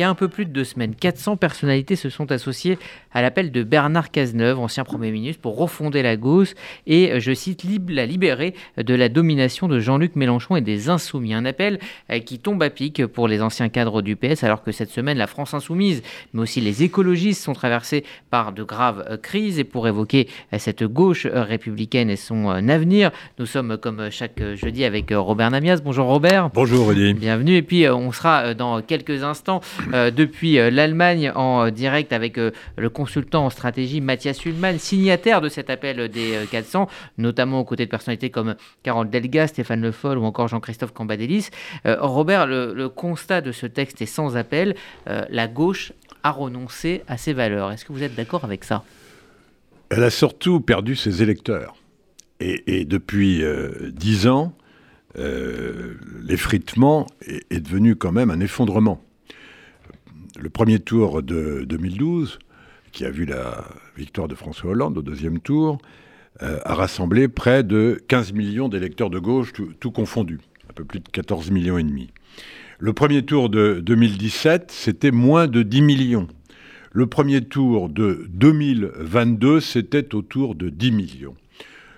y a un peu plus de deux semaines, 400 personnalités se sont associées à l'appel de Bernard Cazeneuve, ancien Premier ministre, pour refonder la gauche et, je cite, la libérer de la domination de Jean-Luc Mélenchon et des Insoumis. Un appel qui tombe à pic pour les anciens cadres du PS, alors que cette semaine, la France Insoumise, mais aussi les écologistes sont traversés par de graves crises. Et pour évoquer cette gauche républicaine et son avenir, nous sommes comme chaque jeudi avec Robert Namias. Bonjour Robert. Bonjour Rudy. Bienvenue. Et puis on sera dans quelques instants depuis l'Allemagne en direct avec le consultant en stratégie Mathias Hulman, signataire de cet appel des 400, notamment aux côtés de personnalités comme Carole Delga, Stéphane Le Foll ou encore Jean-Christophe Cambadélis. Robert, le, constat de ce texte est sans appel. la gauche a renoncé à ses valeurs. Est-ce que vous êtes d'accord avec ça? Elle a surtout perdu ses électeurs. Et, depuis dix ans, euh, l'effritement est, devenu quand même un effondrement. Le premier tour de 2012, qui a vu la victoire de François Hollande au deuxième tour, euh, a rassemblé près de 15 millions d'électeurs de gauche, tout, tout, confondu, un peu plus de 14 millions et demi. Le premier tour de 2017, c'était moins de 10 millions. Le premier tour de 2022, c'était autour de 10 millions.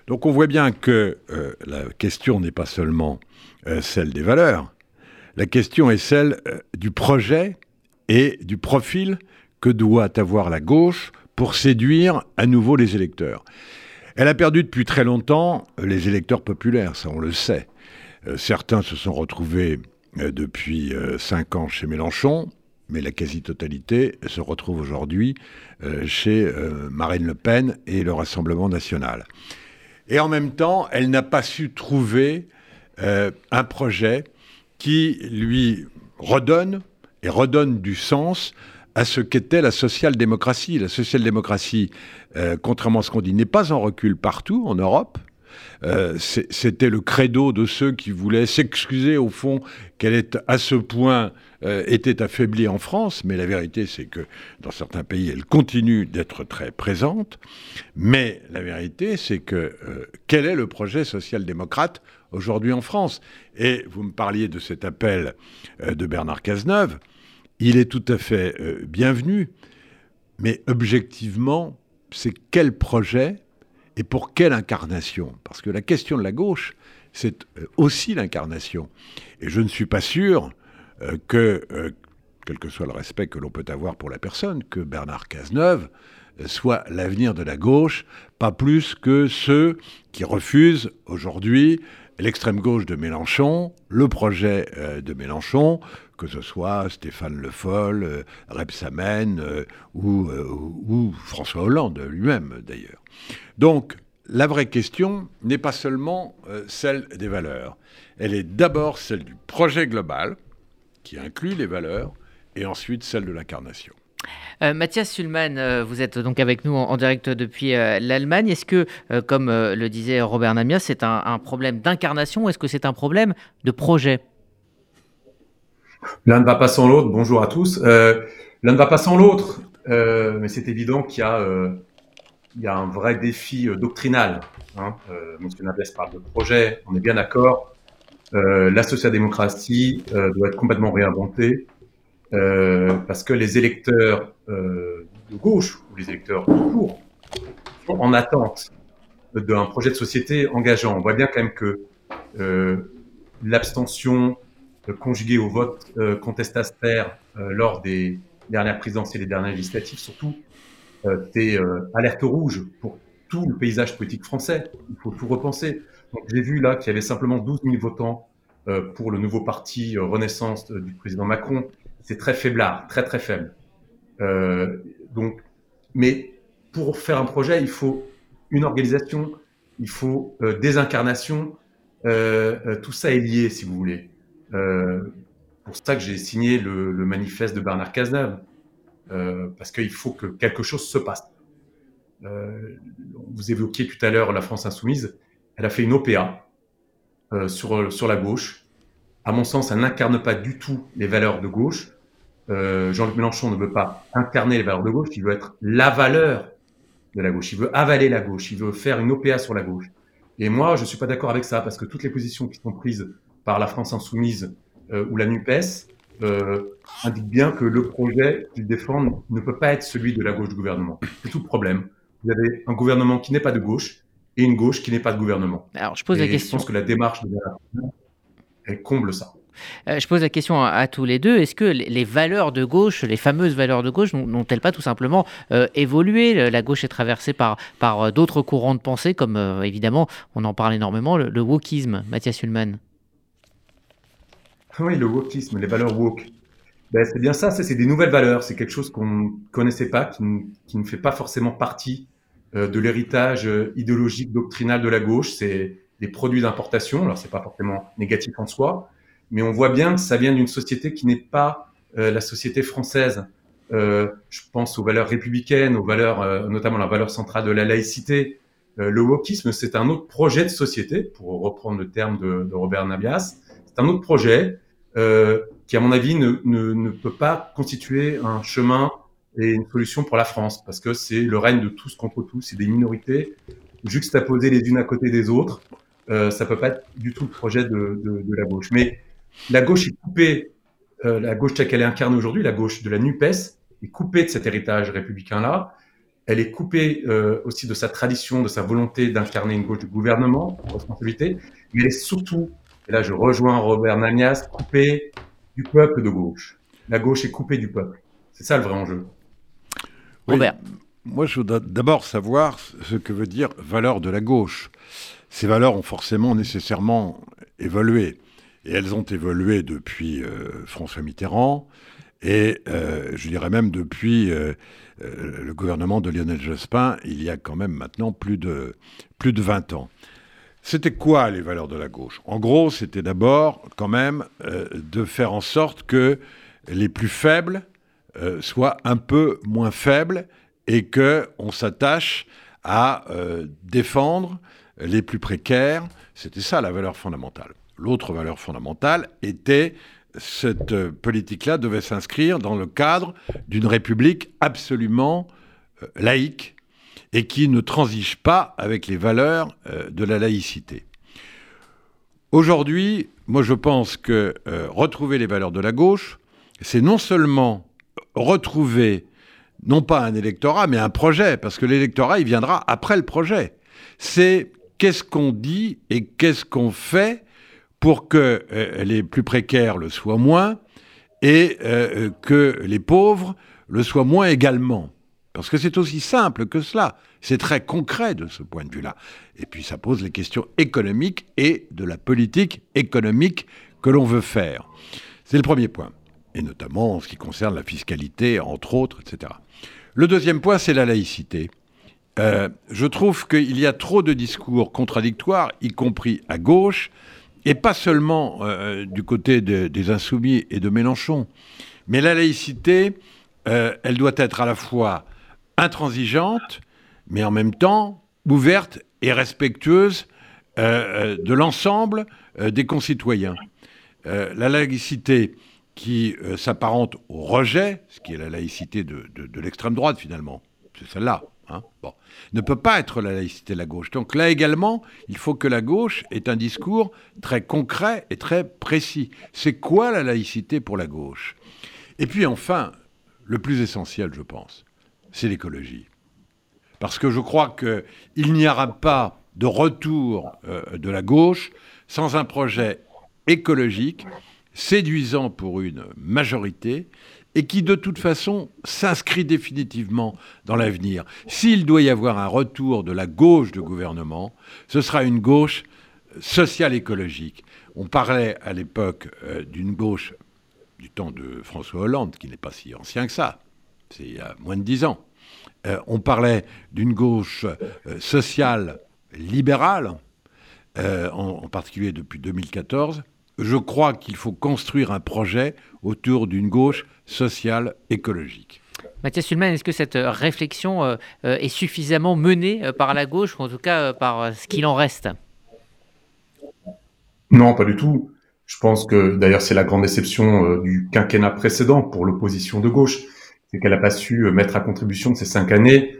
Donc on voit bien que euh, la question n'est pas seulement euh, celle des valeurs, la question est celle du projet et du profil que doit avoir la gauche pour séduire à nouveau les électeurs. Elle a perdu depuis très longtemps les électeurs populaires, ça on le sait. certains se sont retrouvés depuis cinq ans chez Mélenchon, mais la quasi-totalité se retrouve aujourd'hui chez Marine Le Pen et le Rassemblement national. Et en même temps, elle n'a pas su trouver euh, un projet qui lui redonne et redonne du sens à ce qu'était la social-démocratie. La social-démocratie, euh, contrairement à ce qu'on dit, n'est pas en recul partout en Europe. Euh, c'était le credo de ceux qui voulaient s'excuser au fond qu'elle est à ce point euh, était affaiblie en France, mais la vérité c'est que dans certains pays elle continue d'être très présente. Mais la vérité c'est que quel est le projet social-démocrate aujourd'hui en France? Et vous me parliez de cet appel de Bernard Cazeneuve, il est tout à fait bienvenu, mais objectivement c'est quel projet et pour quelle incarnation? Parce que la question de la gauche, c'est euh, aussi l'incarnation. Et je ne suis pas sûr euh, que, euh, quel que soit le respect que l'on peut avoir pour la personne, que Bernard Cazeneuve soit l'avenir de la gauche, pas plus que ceux qui refusent aujourd'hui l'extrême gauche de Mélenchon, le projet de Mélenchon, que ce soit Stéphane Le Foll, Rebsamen ou, ou François Hollande lui-même d'ailleurs. Donc, la vraie question n'est pas seulement euh, celle des valeurs, elle est d'abord celle du projet global, qui inclut les valeurs, et ensuite celle de l'incarnation. Euh, Mathias Sulman, euh, vous êtes donc avec nous en, direct depuis l'Allemagne. Est-ce que, comme le disait Robert Namias, c'est un, problème d'incarnation ou est-ce que c'est un problème de projet? L'un ne va pas sans l'autre. Bonjour à tous. L'un ne va pas sans l'autre, mais c'est évident qu'il y a un vrai défi euh, doctrinal. Hein. Euh, Monsieur Nables parle de projet, on est bien d'accord. Euh, la social-démocratie euh, doit être complètement réinventée euh, parce que les électeurs euh, de gauche ou les électeurs de court sont en attente d'un projet de société engageant. On voit bien quand même que l'abstention conjuguée au vote contestataire lors des dernières présidentielles et des dernières législatives, surtout, c'est euh, euh, alerte rouge pour tout le paysage politique français. Il faut tout repenser. Donc j'ai vu là qu'il y avait simplement 12 000 votants euh, pour le nouveau parti Renaissance du président Macron. C'est très faiblard, très très faible. donc, mais pour faire un projet, il faut une organisation, il faut des incarnations. tout ça est lié, si vous voulez. pour ça que j'ai signé le, le, manifeste de Bernard Cazeneuve. Euh, parce qu'il faut que quelque chose se passe. Euh, vous évoquiez tout à l'heure la France insoumise, elle a fait une OPA euh, sur, sur la gauche. À mon sens, elle n'incarne pas du tout les valeurs de gauche. Jean-Luc Mélenchon ne veut pas incarner les valeurs de gauche, il veut être la valeur de la gauche. Il veut avaler la gauche, il veut faire une OPA sur la gauche. Et moi, je ne suis pas d'accord avec ça, parce que toutes les positions qui sont prises par la France insoumise ou la NUPES euh, indique bien que le projet qu'ils défendent ne peut pas être celui de la gauche du gouvernement. C'est tout le problème. Vous avez un gouvernement qui n'est pas de gauche et une gauche qui n'est pas de gouvernement. Alors, je pose la question. Je pense que la démarche de la elle comble ça. Euh, je pose la question à, tous les deux. Est-ce que les, valeurs de gauche, les fameuses valeurs de gauche, n'ont-elles pas tout simplement euh, évolué? La gauche est traversée par, euh, d'autres courants de pensée, comme évidemment, on en parle énormément, le, wokisme. Mathias Ullmann. Oui, le wokisme, les valeurs woke. Ben, c'est bien ça, c'est des nouvelles valeurs. C'est quelque chose qu'on ne connaissait pas, qui, qui, ne fait pas forcément partie de l'héritage idéologique, doctrinal de la gauche. C'est des produits d'importation. Alors, c'est pas forcément négatif en soi, mais on voit bien que ça vient d'une société qui n'est pas euh, la société française. Euh, je pense aux valeurs républicaines, aux valeurs, euh, notamment la valeur centrale de la laïcité. le wokisme, c'est un autre projet de société, pour reprendre le terme de, Robert Nabias. C'est un autre projet qui, à mon avis, ne, ne, ne, peut pas constituer un chemin et une solution pour la France, parce que c'est le règne de tous contre tous, c'est des minorités juxtaposées les unes à côté des autres. Euh, ça peut pas être du tout le projet de, de, de la gauche. Mais la gauche est coupée, euh, la gauche telle qu'elle est incarnée aujourd'hui, la gauche de la NUPES, est coupée de cet héritage républicain-là. Elle est coupée euh, aussi de sa tradition, de sa volonté d'incarner une gauche du gouvernement, responsabilité. Mais elle est surtout, et là je rejoins Robert Namias, coupée du peuple de gauche. La gauche est coupée du peuple. C'est ça le vrai enjeu. Robert. Moi, je voudrais d'abord savoir ce que veut dire valeur de la gauche. Ces valeurs ont forcément nécessairement évolué. Et elles ont évolué depuis euh, François Mitterrand et euh, je dirais même depuis euh, le gouvernement de Lionel Jospin, il y a quand même maintenant plus de, plus de 20 ans. C'était quoi les valeurs de la gauche? En gros, c'était d'abord quand même de faire en sorte que les plus faibles soient un peu moins faibles et qu'on s'attache à défendre les plus précaires. C'était ça la valeur fondamentale. L'autre valeur fondamentale était cette politique-là devait s'inscrire dans le cadre d'une république absolument euh, laïque et qui ne transige pas avec les valeurs euh, de la laïcité. Aujourd'hui, moi je pense que euh, retrouver les valeurs de la gauche, c'est non seulement retrouver non pas un électorat, mais un projet, parce que l'électorat, il viendra après le projet. C'est qu'est-ce qu'on dit et qu'est-ce qu'on fait pour que euh, les plus précaires le soient moins et euh, que les pauvres le soient moins également. Parce que c'est aussi simple que cela. C'est très concret de ce point de vue-là. Et puis ça pose les questions économiques et de la politique économique que l'on veut faire. C'est le premier point. Et notamment en ce qui concerne la fiscalité, entre autres, etc. Le deuxième point, c'est la laïcité. Euh, je trouve qu'il y a trop de discours contradictoires, y compris à gauche, et pas seulement euh, du côté des insoumis et de Mélenchon. Mais la laïcité, euh, elle doit être à la fois intransigeante, mais en même temps ouverte et respectueuse euh, de l'ensemble des concitoyens. la laïcité qui s'apparente au rejet, ce qui est la laïcité de, de l'extrême droite finalement, c'est celle-là, Hein, ne peut pas être la laïcité de la gauche. Donc là également, il faut que la gauche ait un discours très concret et très précis. C'est quoi la laïcité pour la gauche? Et puis enfin, le plus essentiel, je pense, c'est l'écologie. Parce que je crois qu'il n'y aura pas de retour euh, de la gauche sans un projet écologique séduisant pour une majorité et qui de toute façon s'inscrit définitivement dans l'avenir. S'il doit y avoir un retour de la gauche de gouvernement, ce sera une gauche sociale écologique. On parlait à l'époque euh, d'une gauche du temps de François Hollande, qui n'est pas si ancien que ça, c'est il y a moins de dix ans. Euh, on parlait d'une gauche euh, sociale libérale, en particulier depuis 2014 je crois qu'il faut construire un projet autour d'une gauche sociale écologique. Mathias Sulman, est-ce que cette euh, réflexion euh, euh, est suffisamment menée par la gauche, ou en tout cas par ce qu'il en reste? Non, pas du tout. Je pense que d'ailleurs c'est la grande déception du quinquennat précédent pour l'opposition de gauche, c'est qu'elle n'a pas su mettre à contribution ces cinq années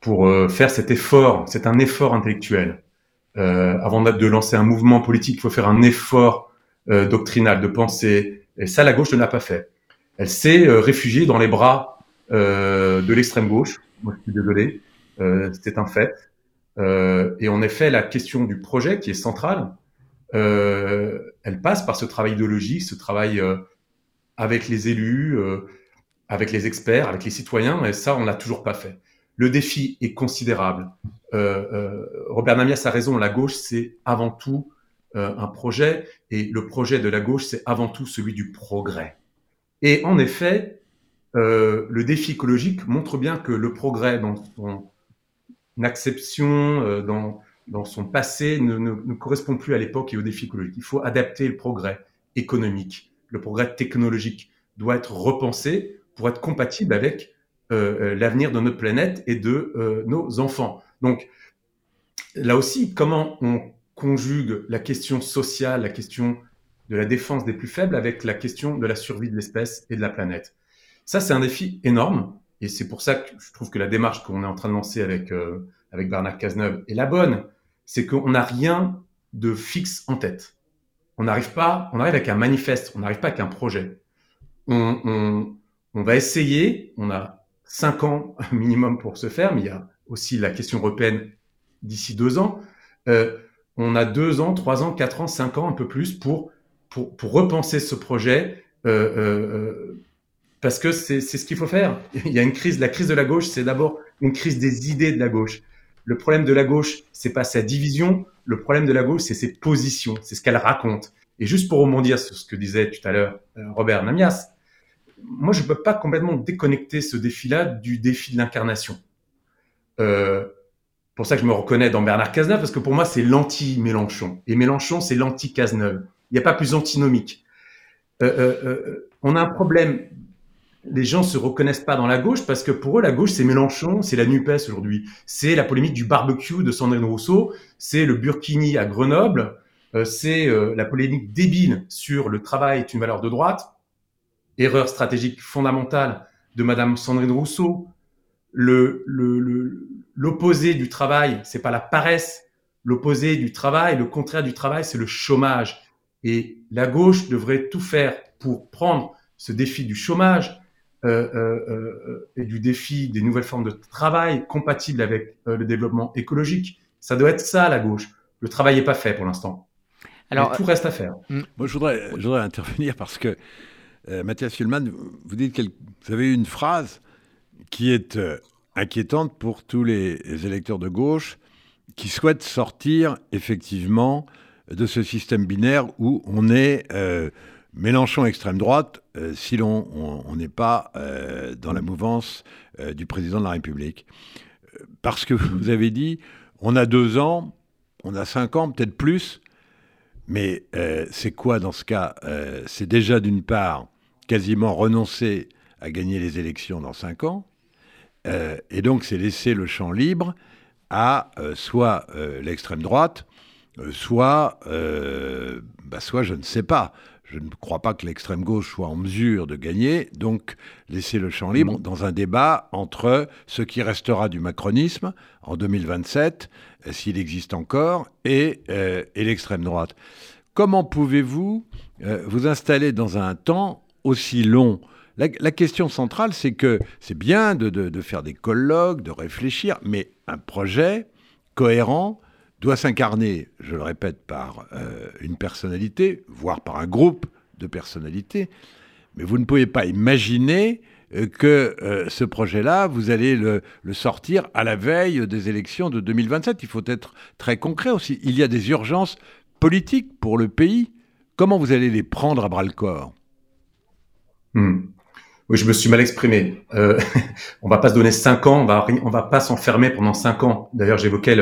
pour faire cet effort. C'est un effort intellectuel. avant de lancer un mouvement politique, il faut faire un effort euh, doctrinale, de penser Et ça, la gauche ne l'a pas fait. Elle s'est réfugiée dans les bras de l'extrême gauche. Moi, je suis désolé, c'est un fait. et en effet, la question du projet, qui est centrale, elle passe par ce travail idéologique, ce travail avec les élus, avec les experts, avec les citoyens, et ça, on l'a toujours pas fait. Le défi est considérable. Euh, euh, Robert Namias a raison, la gauche, c'est avant tout euh, un projet, et le projet de la gauche, c'est avant tout celui du progrès. Et en effet, euh, le défi écologique montre bien que le progrès dans son acception, euh, dans, dans son passé, ne, ne, correspond plus à l'époque et au défi écologique. Il faut adapter le progrès économique, le progrès technologique doit être repensé pour être compatible avec l'avenir de notre planète et de nos enfants. Donc là aussi, comment on conjugue la question sociale, la question de la défense des plus faibles avec la question de la survie de l'espèce et de la planète. Ça, c'est un défi énorme, et c'est pour ça que je trouve que la démarche qu'on est en train de lancer avec, euh, avec Bernard Cazeneuve est la bonne, c'est qu'on n'a rien de fixe en tête. On n'arrive pas, on arrive avec un manifeste, on n'arrive pas avec un projet. On, on, on va essayer, on a cinq ans minimum pour se faire, mais il y a aussi la question européenne d'ici deux ans. Euh, on a deux ans, trois ans, quatre ans, cinq ans, un peu plus pour, pour, repenser ce projet, euh, euh, parce que c'est ce qu'il faut faire. Il y a une crise, la crise de la gauche, c'est d'abord une crise des idées de la gauche. Le problème de la gauche, c'est pas sa division, le problème de la gauche, c'est ses positions, c'est ce qu'elle raconte. Et juste pour rebondir sur ce que disait tout à l'heure Robert Namias, moi, je ne peux pas complètement déconnecter ce défi-là du défi de l'incarnation. Euh, pour ça que je me reconnais dans Bernard Cazeneuve, parce que pour moi, c'est l'anti-Mélenchon. Et Mélenchon, c'est l'anti-Cazeneuve. Il n'y a pas plus antinomique. Euh, euh, euh, on a un problème. Les gens se reconnaissent pas dans la gauche parce que pour eux, la gauche, c'est Mélenchon, c'est la NUPES aujourd'hui. C'est la polémique du barbecue de Sandrine Rousseau, c'est le Burkini à Grenoble, euh, c'est euh, la polémique débile sur le travail est une valeur de droite erreur stratégique fondamentale de Madame Sandrine Rousseau. Le, l'opposé du travail, c'est pas la paresse. L'opposé du travail, le contraire du travail, c'est le chômage. Et la gauche devrait tout faire pour prendre ce défi du chômage euh, euh, euh et du défi des nouvelles formes de travail compatibles avec euh, le développement écologique. Ça doit être ça, la gauche. Le travail n'est pas fait pour l'instant. Alors, tout reste à faire. Moi, je voudrais, je voudrais intervenir parce que euh, Mathias Schulman, vous dites que vous avez une phrase qui est euh, inquiétante pour tous les électeurs de gauche qui souhaitent sortir effectivement de ce système binaire où on est euh, Mélenchon extrême droite euh, si l'on n'est pas euh, dans la mouvance du président de la République. Parce que vous avez dit, on a deux ans, on a cinq ans, peut-être plus, mais c'est quoi dans ce cas C'est déjà d'une part quasiment renoncer à gagner les élections dans cinq ans, euh, et donc c'est laisser le champ libre à euh, soit euh, l'extrême droite, soit, bah, soit je ne sais pas. Je ne crois pas que l'extrême gauche soit en mesure de gagner, donc laisser le champ libre dans un débat entre ce qui restera du macronisme en 2027, s'il existe encore, et, et l'extrême droite. Comment pouvez-vous vous installer dans un temps aussi long la, question centrale, c'est que c'est bien de, faire des colloques, de réfléchir, mais un projet cohérent doit s'incarner, je le répète, par euh, une personnalité, voire par un groupe de personnalités. Mais vous ne pouvez pas imaginer euh, que euh, ce projet-là, vous allez le, le, sortir à la veille des élections de 2027. Il faut être très concret aussi. Il y a des urgences politiques pour le pays. Comment vous allez les prendre à bras le corps? Hmm. Oui, je me suis mal exprimé. Euh, on va pas se donner cinq ans, on va, on va pas s'enfermer pendant cinq ans. D'ailleurs, j'évoquais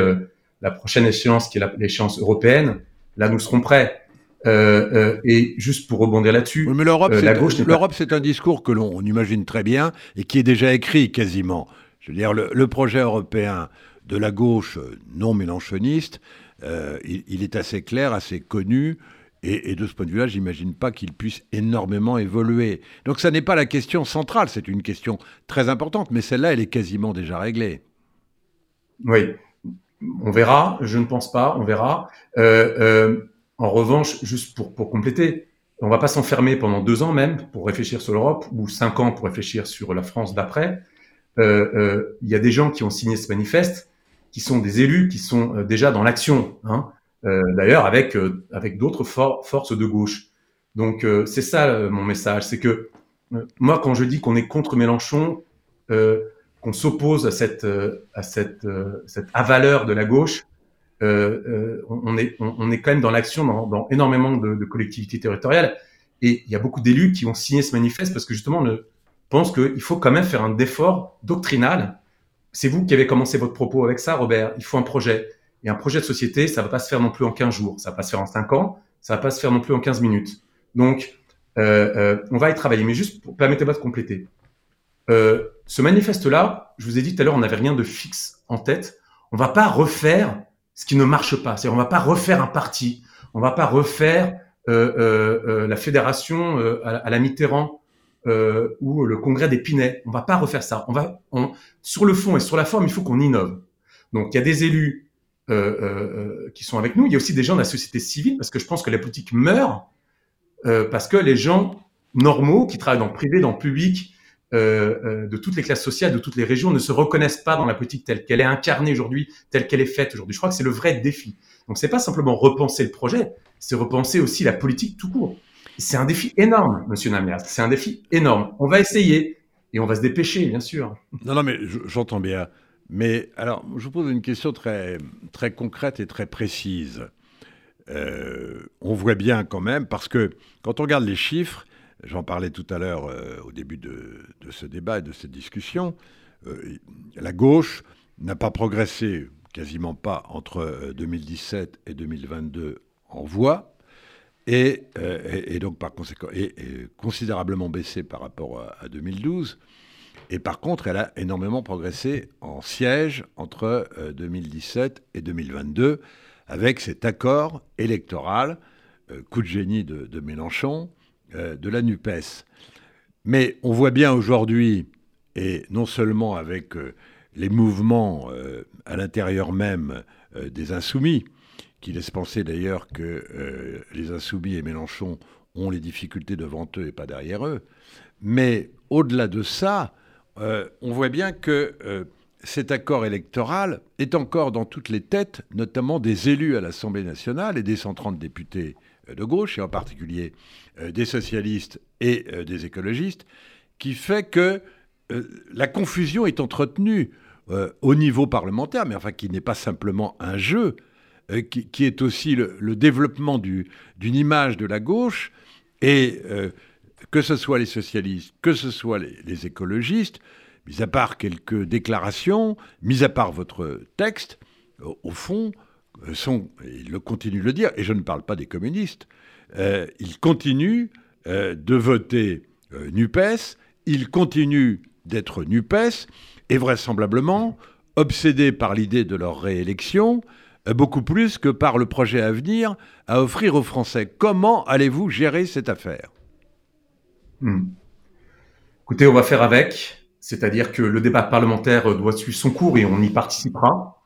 la prochaine échéance qui est l'échéance européenne. Là, nous serons prêts. Euh, euh, et juste pour rebondir là-dessus, oui, mais l'Europe, euh, l'Europe, c'est un discours que l'on imagine très bien et qui est déjà écrit quasiment. Je veux dire, le, le projet européen de la gauche non mélanchoniste, il, il, est assez clair, assez connu. Et, de ce point de vue-là, j'imagine pas qu'il puisse énormément évoluer. Donc ça n'est pas la question centrale, c'est une question très importante, mais celle-là, elle est quasiment déjà réglée. Oui, on verra, je ne pense pas, on verra. Euh, euh, en revanche, juste pour, pour compléter, on va pas s'enfermer pendant deux ans même pour réfléchir sur l'Europe ou cinq ans pour réfléchir sur la France d'après. Euh, il y a des gens qui ont signé ce manifeste, qui sont des élus, qui sont déjà dans l'action. Hein, D'ailleurs, avec avec d'autres forces de gauche. Donc c'est ça mon message, c'est que moi quand je dis qu'on est contre Mélenchon, qu'on s'oppose à cette à cette cette avaleur de la gauche, euh, on, est, on, est quand même dans l'action dans, dans, énormément de, de, collectivités territoriales. Et il y a beaucoup d'élus qui ont signé ce manifeste parce que justement, on pense qu'il faut quand même faire un effort doctrinal. C'est vous qui avez commencé votre propos avec ça, Robert. Il faut un projet. Et un projet de société, ça va pas se faire non plus en 15 jours, ça va pas se faire en 5 ans, ça va pas se faire non plus en 15 minutes. Donc, euh, euh, on va y travailler. Mais juste, permettez-moi de compléter. Euh, ce manifeste-là, je vous ai dit tout à l'heure, on n'avait rien de fixe en tête. On va pas refaire ce qui ne marche pas. C'est-à-dire, on va pas refaire un parti, on va pas refaire la fédération à, la Mitterrand ou le congrès d'Épinay. On va pas refaire ça. On va, sur le fond et sur la forme, il faut qu'on innove. Donc, il y a des élus qui sont avec nous. Il y a aussi des gens de la société civile parce que je pense que la politique meurt parce que les gens normaux qui travaillent dans le privé, dans le public, euh, euh, de toutes les classes sociales, de toutes les régions ne se reconnaissent pas dans la politique telle qu'elle est incarnée aujourd'hui, telle qu'elle est faite aujourd'hui. Je crois que c'est le vrai défi. Donc c'est pas simplement repenser le projet, c'est repenser aussi la politique tout court. C'est un défi énorme, Monsieur Namias. C'est un défi énorme. On va essayer et on va se dépêcher, bien sûr. Non, non, mais j'entends bien. Mais alors, je vous pose une question très, très concrète et très précise. Euh, on voit bien quand même, parce que quand on regarde les chiffres, J'en parlais tout à l'heure euh, au début de, ce débat et de cette discussion. Euh, la gauche n'a pas progressé, quasiment pas, entre 2017 euh, et 2022 en voix, et, donc par conséquent, considérablement baissé par rapport à, 2012. Et par contre, elle a énormément progressé en sièges entre 2017 et 2022, avec cet accord électoral, coup de génie de Mélenchon, euh, de la NUPES. Mais on voit bien aujourd'hui, et non seulement avec euh, les mouvements euh, à l'intérieur même des insoumis, qui laissent penser d'ailleurs que les insoumis et Mélenchon ont les difficultés devant eux et pas derrière eux. Mais au-delà de ça, on voit bien que cet accord électoral est encore dans toutes les têtes, notamment des élus à l'Assemblée nationale et des 130 députés de gauche, et en particulier euh, des socialistes et euh, des écologistes, qui fait que euh, la confusion est entretenue au niveau parlementaire, mais enfin qui n'est pas simplement un jeu, qui, est aussi le, développement d'une image de la gauche, et que ce soit les socialistes, que ce soit les, écologistes, mis à part quelques déclarations, mis à part votre texte, au fond, sont, il le continue de le dire, et je ne parle pas des communistes, euh, ils continuent euh, de voter euh, NUPES, ils continuent d'être NUPES, et vraisemblablement obsédés par l'idée de leur réélection, beaucoup plus que par le projet à venir à offrir aux Français. Comment allez-vous gérer cette affaire? Hmm. Écoutez, on va faire avec, c'est-à-dire que le débat parlementaire doit suivre son cours et on y participera.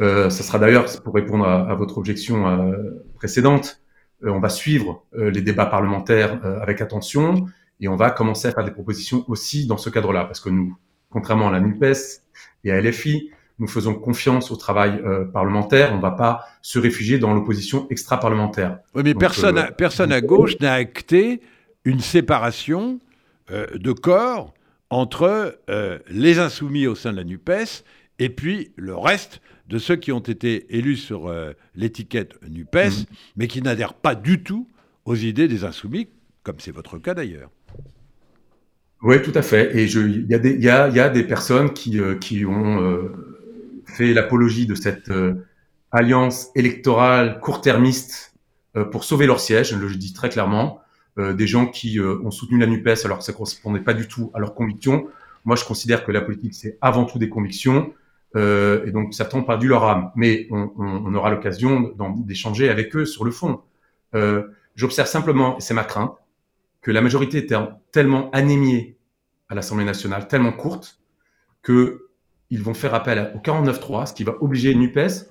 Euh, ça sera d'ailleurs, pour répondre à, votre objection euh, précédente, euh, on va suivre les débats parlementaires avec attention et on va commencer à faire des propositions aussi dans ce cadre-là, parce que nous, contrairement à la NUPES et à LFI, nous faisons confiance au travail parlementaire. On ne va pas se réfugier dans l'opposition extra-parlementaire. Oui, mais personne, personne à gauche n'a acté une séparation de corps entre les insoumis au sein de la NUPES et puis le reste de ceux qui ont été élus sur euh, l'étiquette NUPES, mhm. mais qui n'adhèrent pas du tout aux idées des insoumis, comme c'est votre cas d'ailleurs. Oui, tout à fait. Et il y, y, a des personnes qui, euh, qui ont euh, fait l'apologie de cette alliance électorale court-termiste pour sauver leur siège, je le dis très clairement. Des gens qui ont soutenu la NUPES alors que ça correspondait pas du tout à leurs convictions. Moi, je considère que la politique, c'est avant tout des convictions. Euh, et donc certains ont perdu leur âme. Mais on, aura l'occasion d'échanger avec eux sur le fond. Euh, J'observe simplement, et c'est ma crainte, que la majorité était tellement anémiée à l'Assemblée nationale, tellement courte, que ils vont faire appel au 49.3, ce qui va obliger NUPES,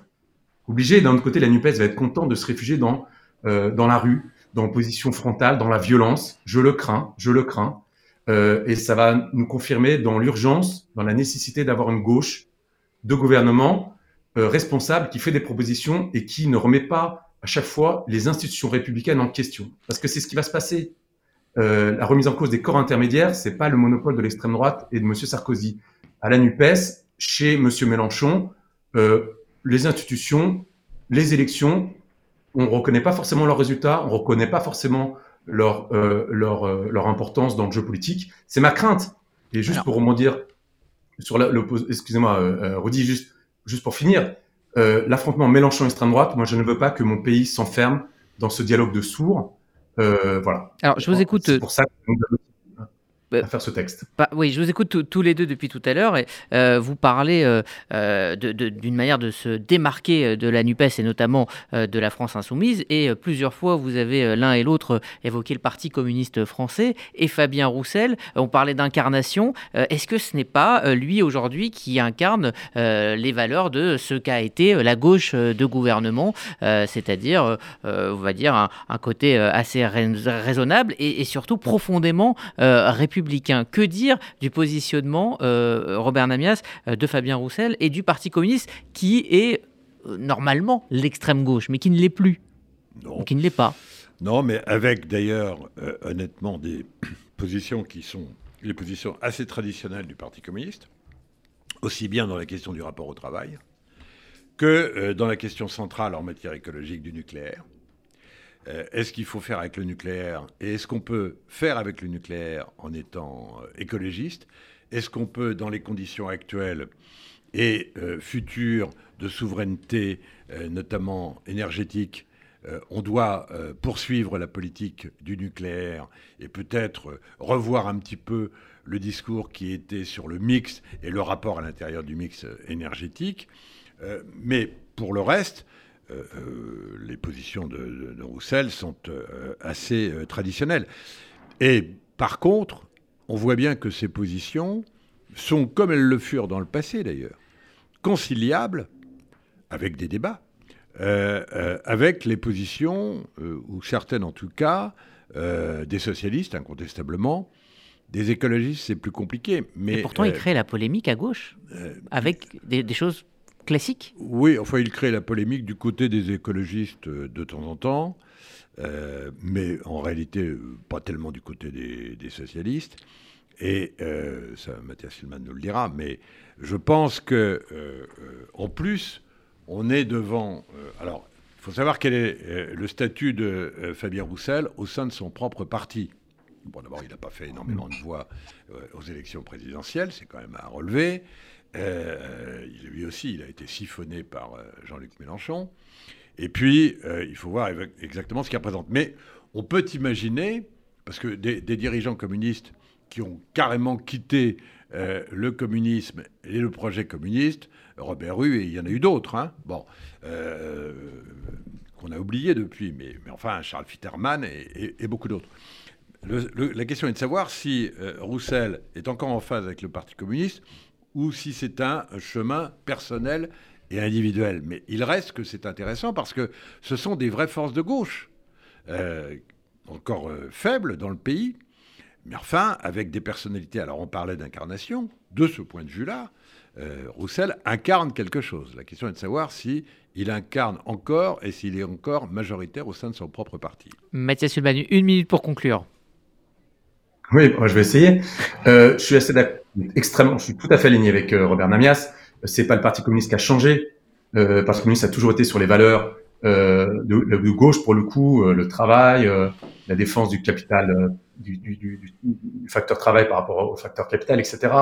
obliger d'un autre côté, la NUPES va être content de se réfugier dans, euh, dans la rue, dans l'opposition frontale, dans la violence. Je le crains, je le crains. Euh, et ça va nous confirmer dans l'urgence, dans la nécessité d'avoir une gauche de gouvernement euh, responsable qui fait des propositions et qui ne remet pas à chaque fois les institutions républicaines en question. Parce que c'est ce qui va se passer. Euh, la remise en cause des corps intermédiaires, c'est pas le monopole de l'extrême droite et de M. Sarkozy. À la NUPES, chez M. Mélenchon, les institutions, les élections, on ne reconnaît pas forcément leurs résultats, on ne reconnaît pas forcément leur, euh, leur, euh, leur importance dans le jeu politique. C'est ma crainte. Et juste pour rebondir sur l'opposition, excusez-moi, euh, Rudy, juste, juste pour finir, euh, l'affrontement Mélenchon-extrême droite, moi je ne veux pas que mon pays s'enferme dans ce dialogue de sourds. Euh, voilà. Alors je vous écoute. C'est pour ça que à faire ce texte. Bah, oui, je vous écoute tous les deux depuis tout à l'heure et euh, vous parlez euh, euh d'une manière de se démarquer de la NUPES et notamment euh, de la France insoumise. Et plusieurs fois, vous avez l'un et l'autre évoqué le Parti communiste français et Fabien Roussel. on parlait d'incarnation. Est-ce que ce n'est pas lui aujourd'hui qui incarne les valeurs de ce qu'a été la gauche de gouvernement, c'est-à-dire, on va dire, un, un côté assez raisonnable et, et surtout profondément républicain que dire du positionnement, euh, Robert Namias, euh, de Fabien Roussel et du Parti communiste, qui est euh, normalement l'extrême gauche, mais qui ne l'est plus Non. Qui ne l'est pas? Non, mais avec d'ailleurs, honnêtement, des positions qui sont les positions assez traditionnelles du Parti communiste, aussi bien dans la question du rapport au travail que dans la question centrale en matière écologique du nucléaire. Euh, est-ce qu'il faut faire avec le nucléaire Et est-ce qu'on peut faire avec le nucléaire en étant euh, écologiste? Est-ce qu'on peut, dans les conditions actuelles et euh, futures de souveraineté, notamment énergétique, on doit poursuivre la politique du nucléaire et peut-être revoir un petit peu le discours qui était sur le mix et le rapport à l'intérieur du mix énergétique? mais pour le reste, les positions de, Roussel sont euh, assez traditionnelles. Et par contre, on voit bien que ces positions sont, comme elles le furent dans le passé d'ailleurs, conciliables avec des débats, avec les positions, ou certaines en tout cas, des socialistes, incontestablement. Des écologistes, c'est plus compliqué. Mais, Et pourtant, il crée la polémique à gauche, avec des, des choses classique Oui, enfin, il crée la polémique du côté des écologistes euh, de temps en temps, euh, mais en réalité, euh, pas tellement du côté des, socialistes. Et ça, Mathias Silman nous le dira, mais je pense que, en plus, on est devant. alors, il faut savoir quel est le statut de Fabien Roussel au sein de son propre parti. Bon, d'abord, il n'a pas fait énormément de voix aux élections présidentielles, c'est quand même à relever. Euh, lui aussi, il a été siphonné par euh, Jean-Luc Mélenchon. Et puis, euh, il faut voir exactement ce qu'il représente. Mais on peut imaginer, parce que des, dirigeants communistes qui ont carrément quitté le communisme et le projet communiste, Robert Rue, et il y en a eu d'autres, hein, bon, qu'on a oublié depuis, mais, enfin, Charles Fitterman et, beaucoup d'autres. la question est de savoir si Roussel est encore en phase avec le Parti communiste ou si c'est un chemin personnel et individuel. Mais il reste que c'est intéressant parce que ce sont des vraies forces de gauche, euh, encore euh, faibles dans le pays, mais enfin avec des personnalités. Alors on parlait d'incarnation, de ce point de vue-là, euh, Roussel incarne quelque chose. La question est de savoir si il incarne encore et s'il est encore majoritaire au sein de son propre parti. Mathias Ulbanu, une minute pour conclure. Oui, moi je vais essayer. je suis assez d'accord extrêmement, je suis tout à fait aligné avec euh, Robert Namias. C'est pas le Parti communiste qui a changé. Euh, le Parti communiste a toujours été sur les valeurs euh, de, de, gauche pour le coup, euh, le travail, euh, la défense du capital, du, du, du, du, facteur travail par rapport au facteur capital, etc.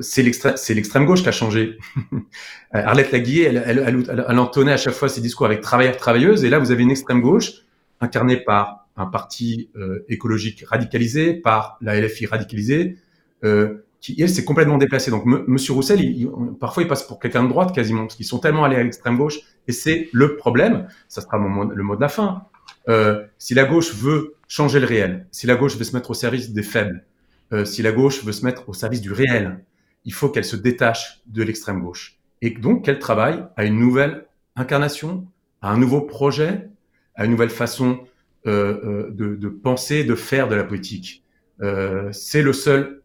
c'est l'extrême gauche qui a changé. Arlette Laguillet, elle, elle, elle, elle, entonnait à chaque fois ses discours avec travailleurs, travailleuses, et là vous avez une extrême gauche incarnée par un parti écologique radicalisé, par la LFI radicalisée, euh, qui elle s'est complètement déplacé. Donc Monsieur Roussel, il, parfois il passe pour quelqu'un de droite quasiment, parce qu'ils sont tellement allés à l'extrême gauche, et c'est le problème. Ça sera mon, le mot de la fin. Euh, si la gauche veut changer le réel, si la gauche veut se mettre au service des faibles, euh, si la gauche veut se mettre au service du réel, il faut qu'elle se détache de l'extrême gauche et donc qu'elle travaille à une nouvelle incarnation, à un nouveau projet, à une nouvelle façon de, de, penser, de faire de la politique. c'est le seul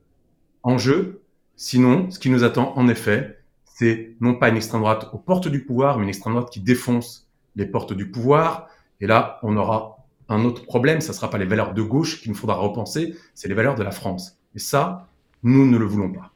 enjeu. Sinon, ce qui nous attend en effet, c'est non pas une extrême droite aux portes du pouvoir, mais une extrême droite qui défonce les portes du pouvoir. Et là, on aura un autre problème, ça ne sera pas les valeurs de gauche qu'il nous faudra repenser, c'est les valeurs de la France. Et ça, nous ne le voulons pas.